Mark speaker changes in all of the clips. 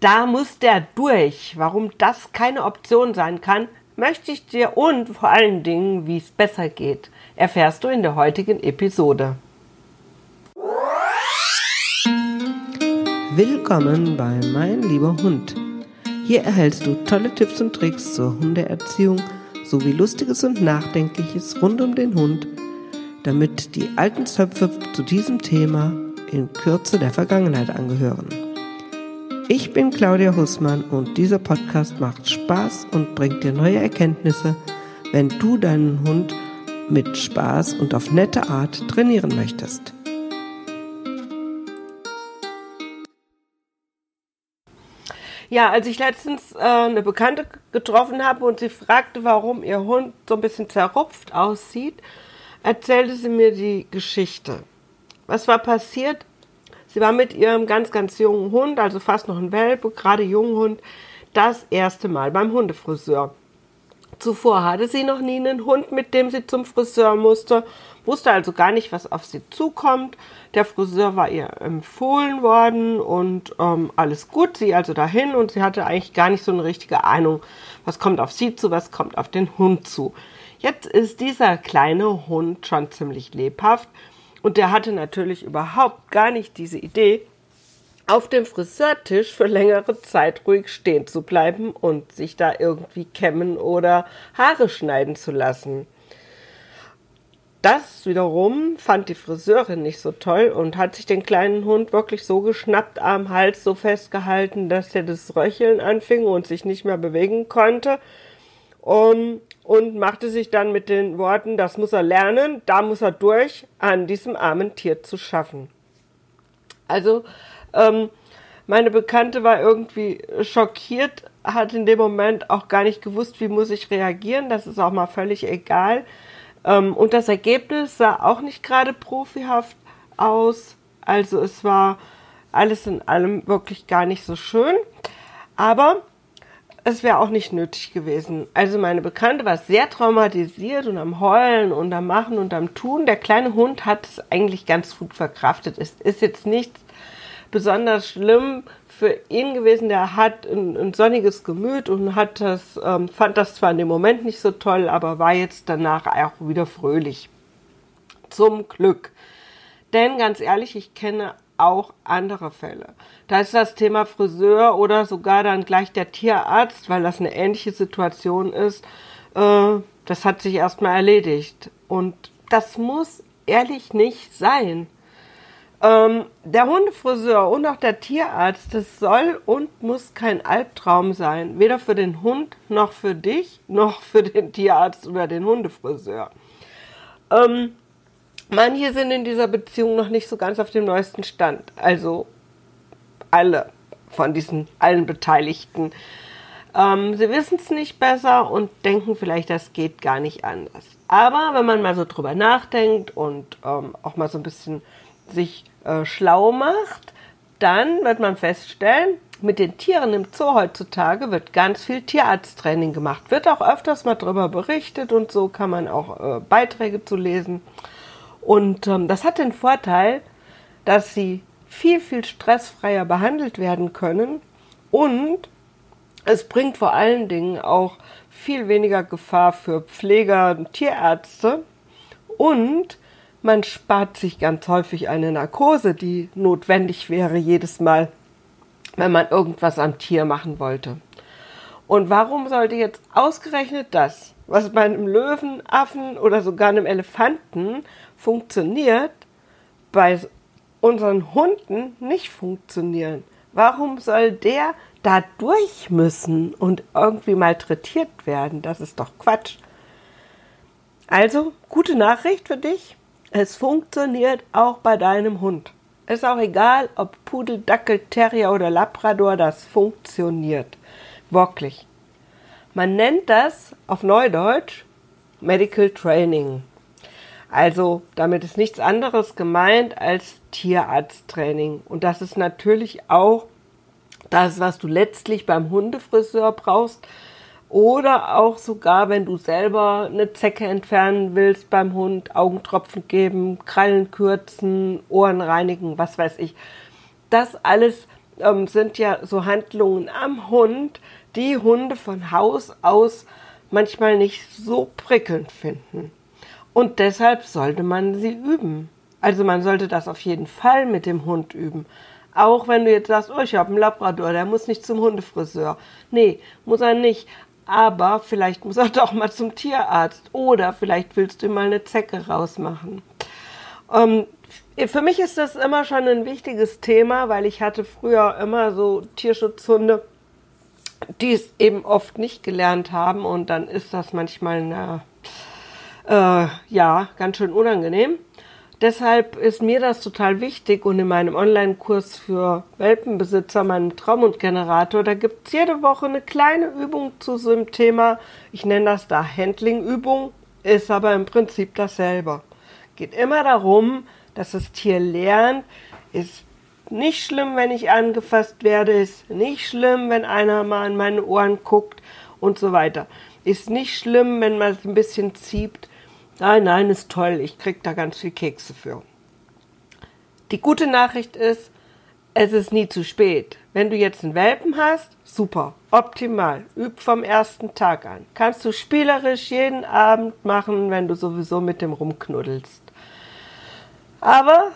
Speaker 1: Da muss der durch. Warum das keine Option sein kann, möchte ich dir und vor allen Dingen, wie es besser geht, erfährst du in der heutigen Episode.
Speaker 2: Willkommen bei Mein lieber Hund. Hier erhältst du tolle Tipps und Tricks zur Hundeerziehung sowie Lustiges und Nachdenkliches rund um den Hund, damit die alten Zöpfe zu diesem Thema in Kürze der Vergangenheit angehören. Ich bin Claudia Hussmann und dieser Podcast macht Spaß und bringt dir neue Erkenntnisse, wenn du deinen Hund mit Spaß und auf nette Art trainieren möchtest.
Speaker 1: Ja, als ich letztens äh, eine Bekannte getroffen habe und sie fragte, warum ihr Hund so ein bisschen zerrupft aussieht, erzählte sie mir die Geschichte. Was war passiert? Sie war mit ihrem ganz, ganz jungen Hund, also fast noch ein Welpe, gerade jungen Hund, das erste Mal beim Hundefriseur. Zuvor hatte sie noch nie einen Hund, mit dem sie zum Friseur musste, wusste also gar nicht, was auf sie zukommt. Der Friseur war ihr empfohlen worden und ähm, alles gut. Sie also dahin und sie hatte eigentlich gar nicht so eine richtige Ahnung, was kommt auf sie zu, was kommt auf den Hund zu. Jetzt ist dieser kleine Hund schon ziemlich lebhaft und der hatte natürlich überhaupt gar nicht diese Idee, auf dem Friseurtisch für längere Zeit ruhig stehen zu bleiben und sich da irgendwie kämmen oder Haare schneiden zu lassen. Das wiederum fand die Friseurin nicht so toll und hat sich den kleinen Hund wirklich so geschnappt am Hals, so festgehalten, dass er das Röcheln anfing und sich nicht mehr bewegen konnte. Um, und machte sich dann mit den Worten, das muss er lernen, da muss er durch, an diesem armen Tier zu schaffen. Also, ähm, meine Bekannte war irgendwie schockiert, hat in dem Moment auch gar nicht gewusst, wie muss ich reagieren, das ist auch mal völlig egal. Ähm, und das Ergebnis sah auch nicht gerade profihaft aus, also es war alles in allem wirklich gar nicht so schön, aber es wäre auch nicht nötig gewesen. Also meine Bekannte war sehr traumatisiert und am Heulen und am Machen und am Tun. Der kleine Hund hat es eigentlich ganz gut verkraftet. Es ist jetzt nichts besonders schlimm für ihn gewesen. Der hat ein, ein sonniges Gemüt und hat das, ähm, fand das zwar in dem Moment nicht so toll, aber war jetzt danach auch wieder fröhlich. Zum Glück. Denn ganz ehrlich, ich kenne auch andere Fälle. Da ist das Thema Friseur oder sogar dann gleich der Tierarzt, weil das eine ähnliche Situation ist. Äh, das hat sich erstmal erledigt. Und das muss ehrlich nicht sein. Ähm, der Hundefriseur und auch der Tierarzt, das soll und muss kein Albtraum sein. Weder für den Hund, noch für dich, noch für den Tierarzt oder den Hundefriseur. Ähm, Manche sind in dieser Beziehung noch nicht so ganz auf dem neuesten Stand. Also alle von diesen allen Beteiligten. Ähm, sie wissen es nicht besser und denken vielleicht, das geht gar nicht anders. Aber wenn man mal so drüber nachdenkt und ähm, auch mal so ein bisschen sich äh, schlau macht, dann wird man feststellen, mit den Tieren im Zoo heutzutage wird ganz viel Tierarzttraining gemacht. Wird auch öfters mal darüber berichtet und so kann man auch äh, Beiträge zu lesen. Und ähm, das hat den Vorteil, dass sie viel, viel stressfreier behandelt werden können und es bringt vor allen Dingen auch viel weniger Gefahr für Pfleger und Tierärzte und man spart sich ganz häufig eine Narkose, die notwendig wäre jedes Mal, wenn man irgendwas am Tier machen wollte. Und warum sollte jetzt ausgerechnet das, was bei einem Löwen, Affen oder sogar einem Elefanten funktioniert, bei unseren Hunden nicht funktionieren. Warum soll der da durch müssen und irgendwie malträtiert werden? Das ist doch Quatsch. Also, gute Nachricht für dich. Es funktioniert auch bei deinem Hund. Ist auch egal, ob Pudel, Dackel, Terrier oder Labrador, das funktioniert. Wirklich. Man nennt das auf Neudeutsch Medical Training. Also damit ist nichts anderes gemeint als Tierarzttraining. Und das ist natürlich auch das, was du letztlich beim Hundefriseur brauchst. Oder auch sogar, wenn du selber eine Zecke entfernen willst beim Hund, Augentropfen geben, Krallen kürzen, Ohren reinigen, was weiß ich. Das alles ähm, sind ja so Handlungen am Hund, die Hunde von Haus aus manchmal nicht so prickelnd finden. Und deshalb sollte man sie üben. Also man sollte das auf jeden Fall mit dem Hund üben. Auch wenn du jetzt sagst, oh, ich habe einen Labrador, der muss nicht zum Hundefriseur. Nee, muss er nicht. Aber vielleicht muss er doch mal zum Tierarzt. Oder vielleicht willst du mal eine Zecke rausmachen. Ähm, für mich ist das immer schon ein wichtiges Thema, weil ich hatte früher immer so Tierschutzhunde, die es eben oft nicht gelernt haben und dann ist das manchmal eine, äh, ja ganz schön unangenehm. Deshalb ist mir das total wichtig und in meinem Online-Kurs für Welpenbesitzer, meinem Traumhundgenerator, da gibt es jede Woche eine kleine Übung zu so einem Thema. Ich nenne das da Handling-Übung, ist aber im Prinzip dasselbe. Geht immer darum, dass das Tier lernt, ist nicht schlimm, wenn ich angefasst werde, ist nicht schlimm, wenn einer mal an meine Ohren guckt und so weiter. Ist nicht schlimm, wenn man es ein bisschen zieht Nein, nein, ist toll, ich krieg da ganz viel Kekse für. Die gute Nachricht ist, es ist nie zu spät. Wenn du jetzt einen Welpen hast, super, optimal, üb vom ersten Tag an. Kannst du spielerisch jeden Abend machen, wenn du sowieso mit dem rumknuddelst. Aber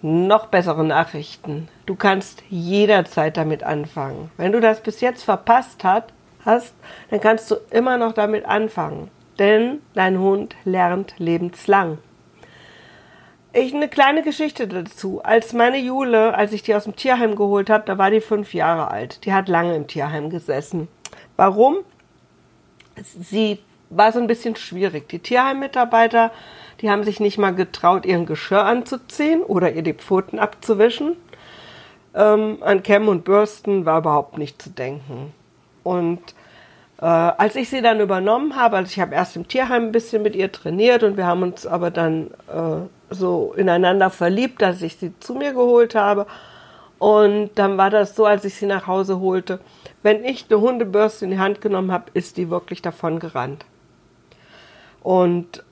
Speaker 1: noch bessere Nachrichten. Du kannst jederzeit damit anfangen. Wenn du das bis jetzt verpasst hast, dann kannst du immer noch damit anfangen denn dein Hund lernt lebenslang. Ich eine kleine Geschichte dazu. Als meine Jule, als ich die aus dem Tierheim geholt habe, da war die fünf Jahre alt. Die hat lange im Tierheim gesessen. Warum? Sie war so ein bisschen schwierig. Die Tierheimmitarbeiter, die haben sich nicht mal getraut, ihren Geschirr anzuziehen oder ihr die Pfoten abzuwischen. Ähm, an Kämmen und Bürsten war überhaupt nicht zu denken. Und äh, als ich sie dann übernommen habe, also ich habe erst im Tierheim ein bisschen mit ihr trainiert und wir haben uns aber dann äh, so ineinander verliebt, dass ich sie zu mir geholt habe. Und dann war das so, als ich sie nach Hause holte, wenn ich eine Hundebürste in die Hand genommen habe, ist die wirklich davon gerannt. Und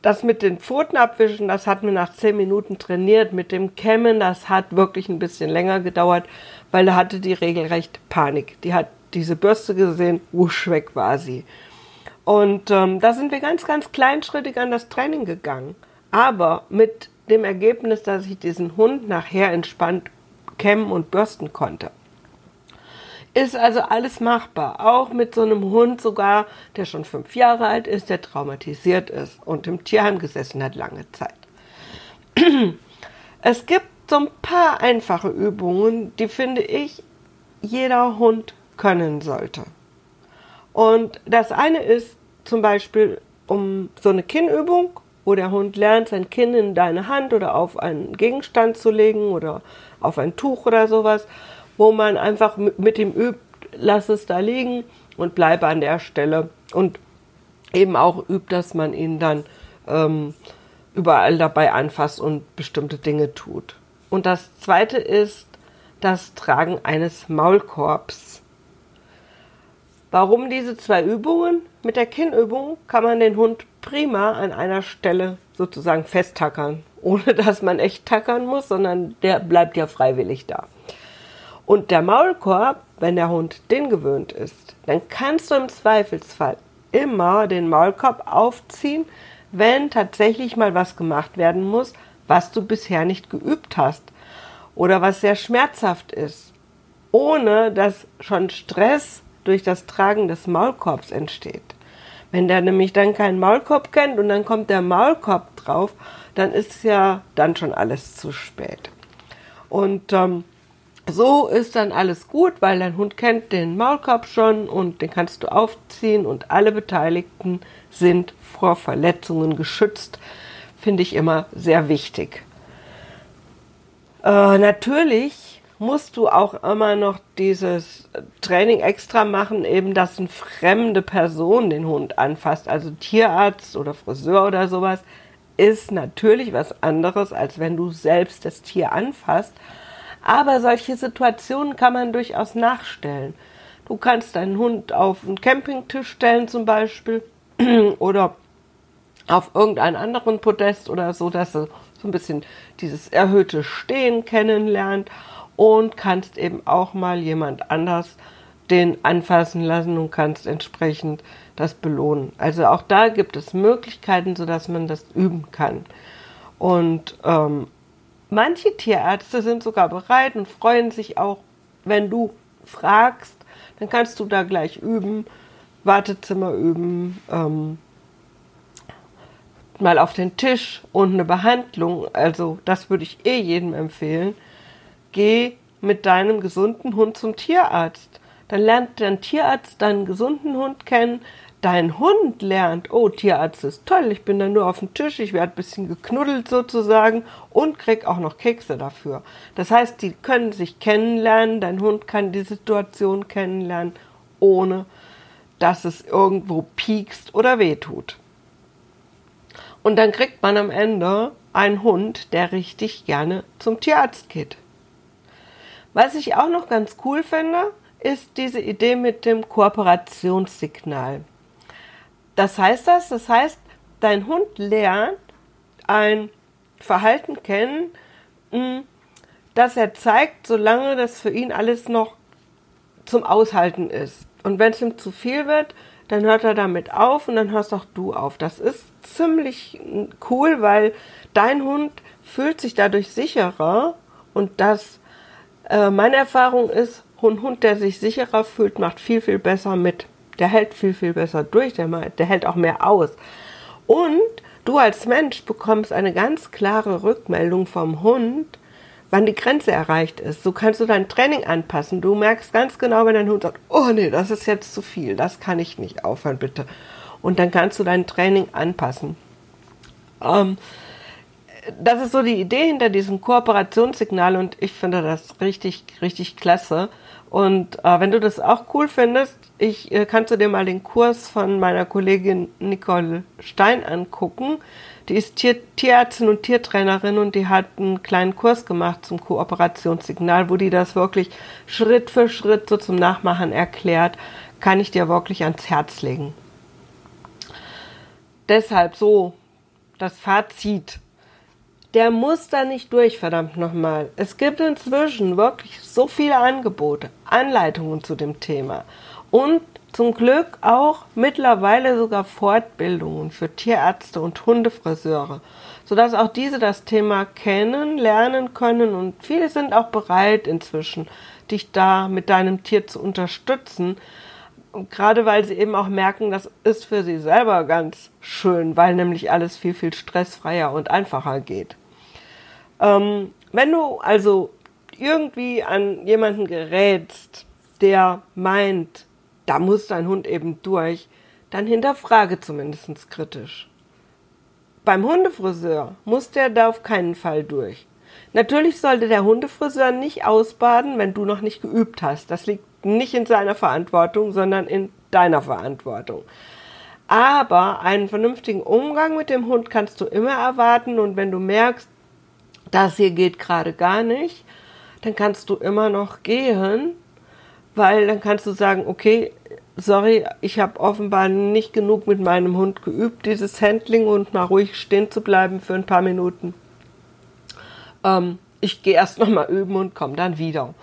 Speaker 1: das mit den Pfoten abwischen, das hat mir nach zehn Minuten trainiert. Mit dem Kämmen, das hat wirklich ein bisschen länger gedauert, weil da hatte die regelrecht Panik. Die hat diese Bürste gesehen, wusch, weg war sie. Und ähm, da sind wir ganz, ganz kleinschrittig an das Training gegangen. Aber mit dem Ergebnis, dass ich diesen Hund nachher entspannt kämmen und bürsten konnte. Ist also alles machbar. Auch mit so einem Hund sogar, der schon fünf Jahre alt ist, der traumatisiert ist und im Tierheim gesessen hat lange Zeit. Es gibt so ein paar einfache Übungen, die finde ich jeder Hund können sollte. Und das eine ist zum Beispiel um so eine Kinnübung, wo der Hund lernt, sein Kinn in deine Hand oder auf einen Gegenstand zu legen oder auf ein Tuch oder sowas, wo man einfach mit ihm übt, lass es da liegen und bleibe an der Stelle. Und eben auch übt, dass man ihn dann ähm, überall dabei anfasst und bestimmte Dinge tut. Und das zweite ist das Tragen eines Maulkorbs. Warum diese zwei Übungen? Mit der Kinnübung kann man den Hund prima an einer Stelle sozusagen festtackern, ohne dass man echt tackern muss, sondern der bleibt ja freiwillig da. Und der Maulkorb, wenn der Hund den gewöhnt ist, dann kannst du im Zweifelsfall immer den Maulkorb aufziehen, wenn tatsächlich mal was gemacht werden muss, was du bisher nicht geübt hast oder was sehr schmerzhaft ist, ohne dass schon Stress durch das Tragen des Maulkorbs entsteht. Wenn der nämlich dann keinen Maulkorb kennt und dann kommt der Maulkorb drauf, dann ist ja dann schon alles zu spät. Und ähm, so ist dann alles gut, weil dein Hund kennt den Maulkorb schon und den kannst du aufziehen und alle Beteiligten sind vor Verletzungen geschützt. Finde ich immer sehr wichtig. Äh, natürlich musst du auch immer noch dieses Training extra machen, eben dass eine fremde Person den Hund anfasst, also Tierarzt oder Friseur oder sowas, ist natürlich was anderes, als wenn du selbst das Tier anfasst. Aber solche Situationen kann man durchaus nachstellen. Du kannst deinen Hund auf einen Campingtisch stellen zum Beispiel oder auf irgendeinen anderen Podest oder so, dass er so ein bisschen dieses erhöhte Stehen kennenlernt und kannst eben auch mal jemand anders den anfassen lassen und kannst entsprechend das belohnen. Also auch da gibt es Möglichkeiten, sodass man das üben kann. Und ähm, manche Tierärzte sind sogar bereit und freuen sich auch, wenn du fragst, dann kannst du da gleich üben, Wartezimmer üben, ähm, mal auf den Tisch und eine Behandlung. Also das würde ich eh jedem empfehlen. Geh mit deinem gesunden Hund zum Tierarzt. Dann lernt dein Tierarzt deinen gesunden Hund kennen. Dein Hund lernt, oh, Tierarzt ist toll, ich bin da nur auf dem Tisch, ich werde ein bisschen geknuddelt sozusagen und krieg auch noch Kekse dafür. Das heißt, die können sich kennenlernen, dein Hund kann die Situation kennenlernen, ohne dass es irgendwo piekst oder wehtut. Und dann kriegt man am Ende einen Hund, der richtig gerne zum Tierarzt geht. Was ich auch noch ganz cool finde, ist diese Idee mit dem Kooperationssignal. Das heißt das, das heißt, dein Hund lernt ein Verhalten kennen, hm, das er zeigt, solange das für ihn alles noch zum Aushalten ist. Und wenn es ihm zu viel wird, dann hört er damit auf und dann hörst auch du auf. Das ist ziemlich cool, weil dein Hund fühlt sich dadurch sicherer und das, äh, meine Erfahrung ist, ein Hund, der sich sicherer fühlt, macht viel, viel besser mit. Der hält viel, viel besser durch, der, der hält auch mehr aus. Und du als Mensch bekommst eine ganz klare Rückmeldung vom Hund, wann die Grenze erreicht ist. So kannst du dein Training anpassen. Du merkst ganz genau, wenn dein Hund sagt, oh nee, das ist jetzt zu viel, das kann ich nicht, aufhören bitte. Und dann kannst du dein Training anpassen. Ähm, das ist so die Idee hinter diesem Kooperationssignal und ich finde das richtig, richtig klasse. Und äh, wenn du das auch cool findest, ich äh, kannst du dir mal den Kurs von meiner Kollegin Nicole Stein angucken. Die ist Tier Tierärztin und Tiertrainerin und die hat einen kleinen Kurs gemacht zum Kooperationssignal, wo die das wirklich Schritt für Schritt so zum Nachmachen erklärt. Kann ich dir wirklich ans Herz legen. Deshalb so das Fazit der muss da nicht durch, verdammt nochmal. Es gibt inzwischen wirklich so viele Angebote, Anleitungen zu dem Thema. Und zum Glück auch mittlerweile sogar Fortbildungen für Tierärzte und Hundefriseure, sodass auch diese das Thema kennen, lernen können. Und viele sind auch bereit inzwischen, dich da mit deinem Tier zu unterstützen, gerade weil sie eben auch merken, das ist für sie selber ganz schön, weil nämlich alles viel, viel stressfreier und einfacher geht. Ähm, wenn du also irgendwie an jemanden gerätst, der meint, da muss dein Hund eben durch, dann hinterfrage zumindest kritisch. Beim Hundefriseur muss der da auf keinen Fall durch. Natürlich sollte der Hundefriseur nicht ausbaden, wenn du noch nicht geübt hast. Das liegt nicht in seiner Verantwortung, sondern in deiner Verantwortung. Aber einen vernünftigen Umgang mit dem Hund kannst du immer erwarten und wenn du merkst, das hier geht gerade gar nicht, dann kannst du immer noch gehen, weil dann kannst du sagen, okay, sorry, ich habe offenbar nicht genug mit meinem Hund geübt, dieses Handling und mal ruhig stehen zu bleiben für ein paar Minuten. Ähm, ich gehe erst noch mal üben und komme dann wieder.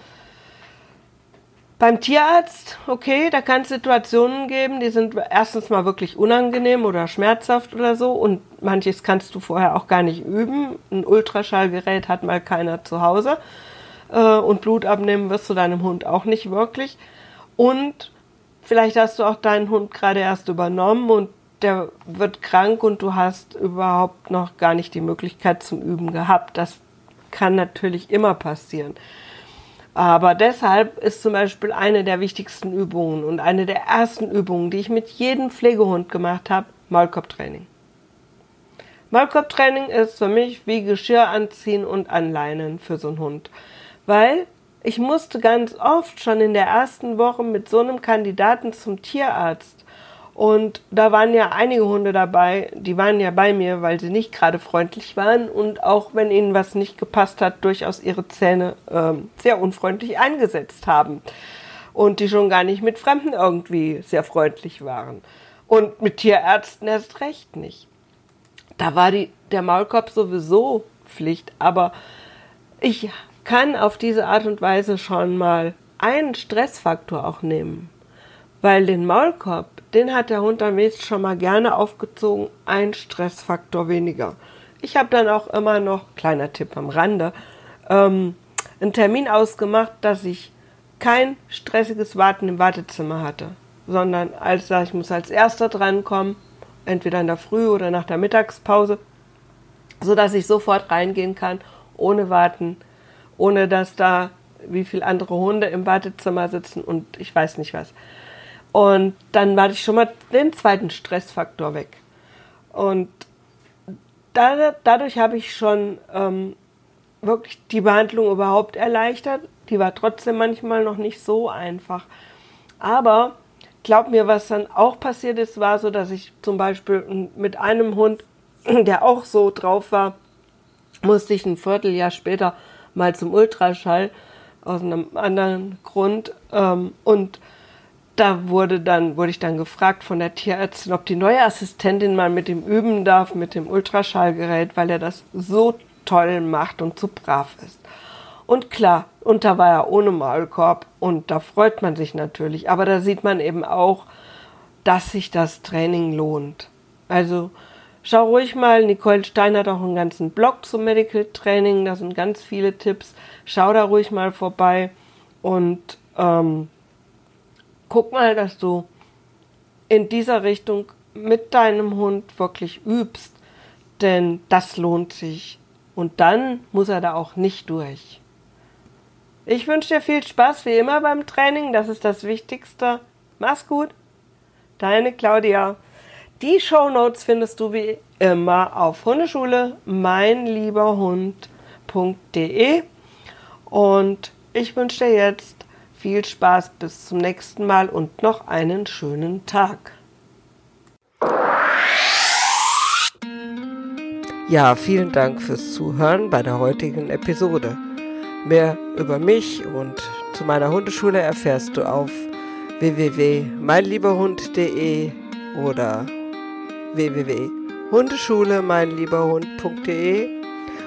Speaker 1: Beim Tierarzt, okay, da kann es Situationen geben, die sind erstens mal wirklich unangenehm oder schmerzhaft oder so und manches kannst du vorher auch gar nicht üben. Ein Ultraschallgerät hat mal keiner zu Hause äh, und Blut abnehmen wirst du deinem Hund auch nicht wirklich. Und vielleicht hast du auch deinen Hund gerade erst übernommen und der wird krank und du hast überhaupt noch gar nicht die Möglichkeit zum Üben gehabt. Das kann natürlich immer passieren. Aber deshalb ist zum Beispiel eine der wichtigsten Übungen und eine der ersten Übungen, die ich mit jedem Pflegehund gemacht habe, Maulkorbtraining. Maulkorbtraining ist für mich wie Geschirr anziehen und anleinen für so einen Hund. Weil ich musste ganz oft schon in der ersten Woche mit so einem Kandidaten zum Tierarzt und da waren ja einige Hunde dabei, die waren ja bei mir, weil sie nicht gerade freundlich waren und auch wenn ihnen was nicht gepasst hat, durchaus ihre Zähne ähm, sehr unfreundlich eingesetzt haben. Und die schon gar nicht mit Fremden irgendwie sehr freundlich waren. Und mit Tierärzten erst recht nicht. Da war die, der Maulkorb sowieso Pflicht, aber ich kann auf diese Art und Weise schon mal einen Stressfaktor auch nehmen. Weil den Maulkorb, den hat der Hund am nächsten schon mal gerne aufgezogen, ein Stressfaktor weniger. Ich habe dann auch immer noch, kleiner Tipp am Rande, ähm, einen Termin ausgemacht, dass ich kein stressiges Warten im Wartezimmer hatte, sondern als ich muss als erster drankommen, entweder in der Früh oder nach der Mittagspause, so dass ich sofort reingehen kann, ohne warten, ohne dass da wie viele andere Hunde im Wartezimmer sitzen und ich weiß nicht was. Und dann war ich schon mal den zweiten Stressfaktor weg. Und da, dadurch habe ich schon ähm, wirklich die Behandlung überhaupt erleichtert. Die war trotzdem manchmal noch nicht so einfach. Aber glaub mir, was dann auch passiert ist, war so, dass ich zum Beispiel mit einem Hund, der auch so drauf war, musste ich ein Vierteljahr später mal zum Ultraschall aus einem anderen Grund. Ähm, und da wurde dann, wurde ich dann gefragt von der Tierärztin, ob die neue Assistentin mal mit ihm üben darf, mit dem Ultraschallgerät, weil er das so toll macht und so brav ist. Und klar, und da war er ohne Maulkorb und da freut man sich natürlich. Aber da sieht man eben auch, dass sich das Training lohnt. Also schau ruhig mal, Nicole Stein hat auch einen ganzen Blog zum Medical Training, da sind ganz viele Tipps. Schau da ruhig mal vorbei und ähm, guck mal, dass du in dieser Richtung mit deinem Hund wirklich übst, denn das lohnt sich. Und dann muss er da auch nicht durch. Ich wünsche dir viel Spaß wie immer beim Training, das ist das Wichtigste. Mach's gut. Deine Claudia. Die Show Notes findest du wie immer auf Hundeschule meinlieberhund.de und ich wünsche dir jetzt viel Spaß bis zum nächsten Mal und noch einen schönen Tag.
Speaker 2: Ja, vielen Dank fürs Zuhören bei der heutigen Episode. Mehr über mich und zu meiner Hundeschule erfährst du auf www.meinlieberhund.de oder www.hundeschule-meinlieberhund.de